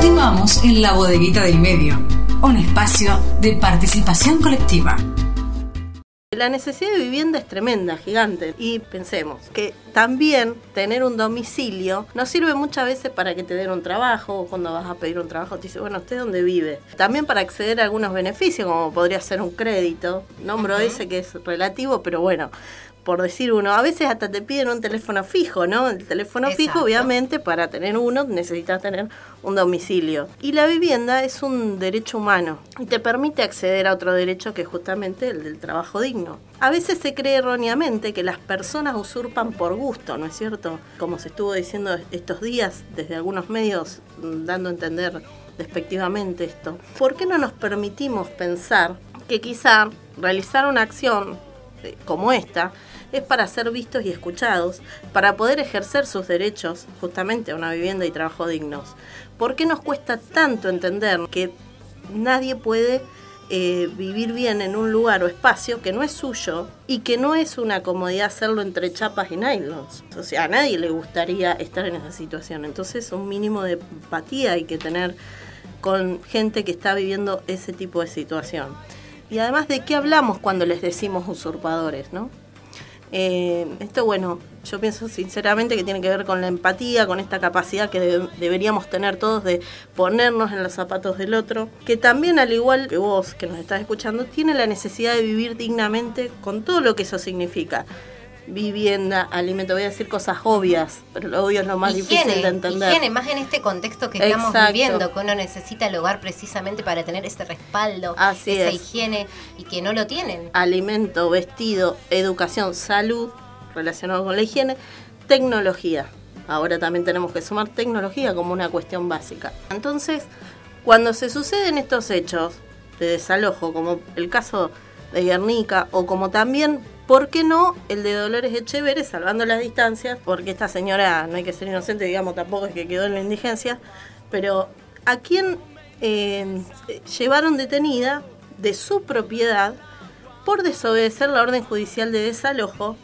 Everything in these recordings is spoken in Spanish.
Continuamos en la bodeguita del medio, un espacio de participación colectiva. La necesidad de vivienda es tremenda, gigante. Y pensemos que también tener un domicilio nos sirve muchas veces para que te den un trabajo, o cuando vas a pedir un trabajo te dice, bueno, ¿usted dónde vive? También para acceder a algunos beneficios, como podría ser un crédito. Nombro ese que es relativo, pero bueno, por decir uno, a veces hasta te piden un teléfono fijo, ¿no? El teléfono fijo, obviamente, para tener uno necesitas tener un domicilio. Y la vivienda es un derecho humano y te permite acceder a otro derecho que es justamente el del trabajo digno. A veces se cree erróneamente que las personas usurpan por gusto, ¿no es cierto? Como se estuvo diciendo estos días desde algunos medios mm, dando a entender despectivamente esto. ¿Por qué no nos permitimos pensar que quizá realizar una acción como esta es para ser vistos y escuchados, para poder ejercer sus derechos justamente a una vivienda y trabajo dignos. ¿Por qué nos cuesta tanto entender que nadie puede eh, vivir bien en un lugar o espacio que no es suyo y que no es una comodidad hacerlo entre chapas y nylons. O sea, a nadie le gustaría estar en esa situación. Entonces, un mínimo de empatía hay que tener con gente que está viviendo ese tipo de situación. Y además, ¿de qué hablamos cuando les decimos usurpadores, no? Eh, esto, bueno, yo pienso sinceramente que tiene que ver con la empatía, con esta capacidad que deberíamos tener todos de ponernos en los zapatos del otro, que también al igual que vos que nos estás escuchando, tiene la necesidad de vivir dignamente con todo lo que eso significa vivienda, alimento. Voy a decir cosas obvias, pero lo obvio es lo más difícil de entender. Higiene, más en este contexto que estamos viviendo, que uno necesita el hogar precisamente para tener ese respaldo, esa higiene y que no lo tienen. Alimento, vestido, educación, salud relacionado con la higiene, tecnología. Ahora también tenemos que sumar tecnología como una cuestión básica. Entonces, cuando se suceden estos hechos de desalojo, como el caso de Guernica, o como también ¿Por qué no el de Dolores Echeverre, salvando las distancias? Porque esta señora, no hay que ser inocente, digamos, tampoco es que quedó en la indigencia, pero ¿a quién eh, llevaron detenida de su propiedad por desobedecer la orden judicial de desalojo?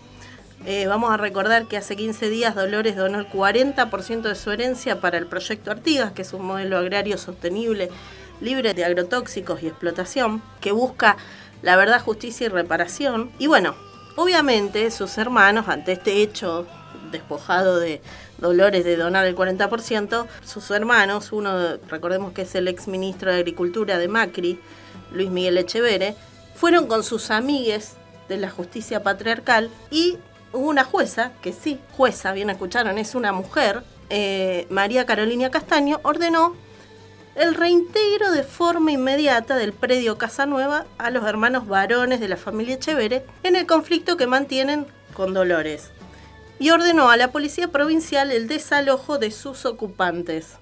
Eh, vamos a recordar que hace 15 días Dolores donó el 40% de su herencia para el proyecto Artigas, que es un modelo agrario sostenible, libre de agrotóxicos y explotación, que busca la verdad, justicia y reparación. Y bueno, Obviamente sus hermanos, ante este hecho despojado de Dolores de donar el 40%, sus hermanos, uno recordemos que es el ex ministro de Agricultura de Macri, Luis Miguel Echeverre, fueron con sus amigues de la justicia patriarcal y hubo una jueza, que sí, jueza, bien escucharon, es una mujer, eh, María Carolina Castaño, ordenó el reintegro de forma inmediata del predio Casa Nueva a los hermanos varones de la familia Echeverre en el conflicto que mantienen con Dolores y ordenó a la policía provincial el desalojo de sus ocupantes.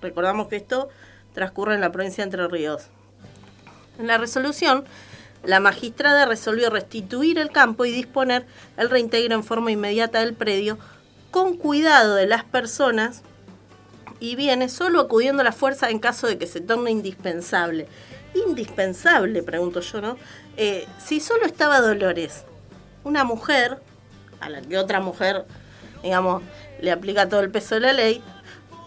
Recordamos que esto transcurre en la provincia de Entre Ríos. En la resolución, la magistrada resolvió restituir el campo y disponer el reintegro en forma inmediata del predio con cuidado de las personas y viene solo acudiendo a la fuerza en caso de que se torne indispensable. Indispensable, pregunto yo, ¿no? Eh, si solo estaba Dolores, una mujer, a la que otra mujer, digamos, le aplica todo el peso de la ley,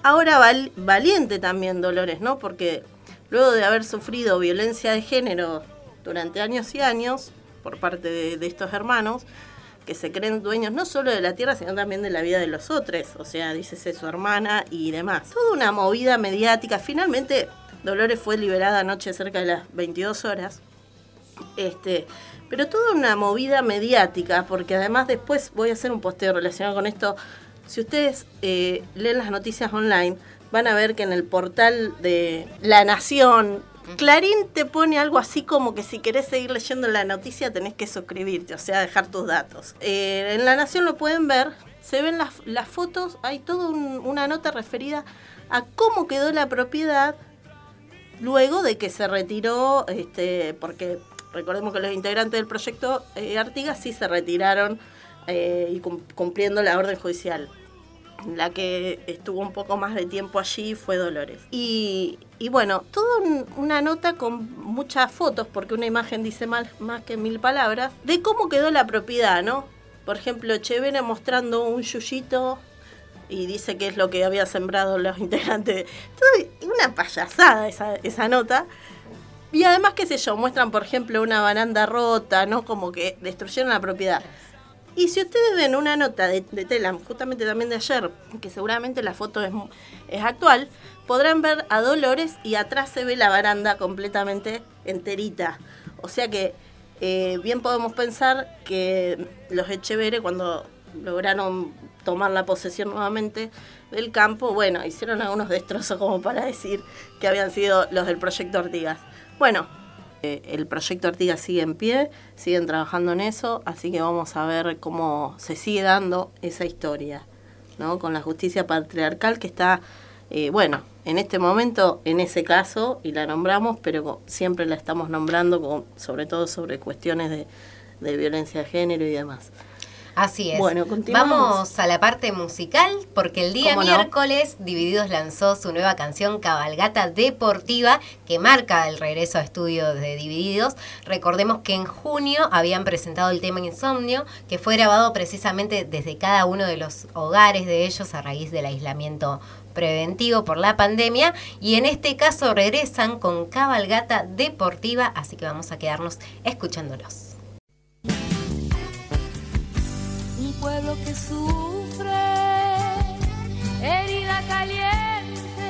ahora valiente también Dolores, ¿no? Porque luego de haber sufrido violencia de género durante años y años por parte de estos hermanos, que se creen dueños no solo de la tierra, sino también de la vida de los otros. O sea, dícese su hermana y demás. Toda una movida mediática. Finalmente, Dolores fue liberada anoche cerca de las 22 horas. Este, pero toda una movida mediática, porque además después voy a hacer un posteo relacionado con esto. Si ustedes eh, leen las noticias online, van a ver que en el portal de La Nación, Clarín te pone algo así como que si querés seguir leyendo la noticia tenés que suscribirte, o sea, dejar tus datos. Eh, en La Nación lo pueden ver, se ven las, fotos, hay toda una nota referida a cómo quedó la propiedad luego de que se retiró, este, porque recordemos que los integrantes del proyecto eh, Artigas sí se retiraron eh, y cumpliendo la orden judicial la que estuvo un poco más de tiempo allí fue Dolores. Y, bueno, toda una nota con muchas fotos, porque una imagen dice más, más que mil palabras, de cómo quedó la propiedad, ¿no? Por ejemplo, Chevene mostrando un yuyito y dice qué es lo que había sembrado los integrantes. Todo, una payasada esa, esa nota. Y además, qué sé yo, muestran, por ejemplo, una baranda rota, ¿no? Como que destruyeron la propiedad. Y si ustedes ven una nota de, de Telam, justamente también de ayer, que seguramente la foto es, es actual, podrán ver a Dolores y atrás se ve la baranda completamente enterita. O sea que eh, bien podemos pensar que los Echeverre, cuando lograron tomar la posesión nuevamente del campo, bueno, hicieron algunos destrozos como para decir que habían sido los del proyecto Ortigas. Bueno, el proyecto Artigas sigue en pie, siguen trabajando en eso, así que vamos a ver cómo se sigue dando esa historia, ¿no? Con la justicia patriarcal que está, eh, bueno, en este momento, en ese caso, y la nombramos, pero siempre la estamos nombrando, sobre todo sobre cuestiones de, de violencia de género y demás. Así es. Bueno, Vamos a la parte musical, porque el día miércoles Divididos lanzó su nueva canción Cabalgata Deportiva, que marca el regreso a estudio de Divididos. Recordemos que en junio habían presentado el tema Insomnio, que fue grabado precisamente desde cada uno de los hogares de ellos a raíz del aislamiento preventivo por la pandemia y en este caso regresan con cabalgata deportiva, así que vamos a quedarnos escuchándolos. Pueblo que sufre, herida caliente,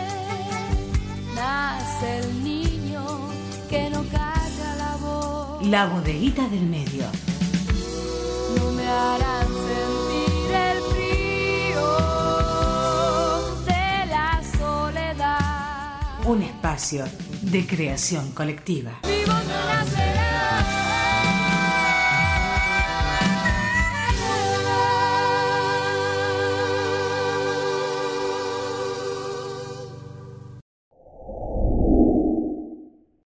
nace el niño que no calla la voz. La bodeguita del medio. No me harán sentir el frío de la soledad. Un espacio de creación colectiva.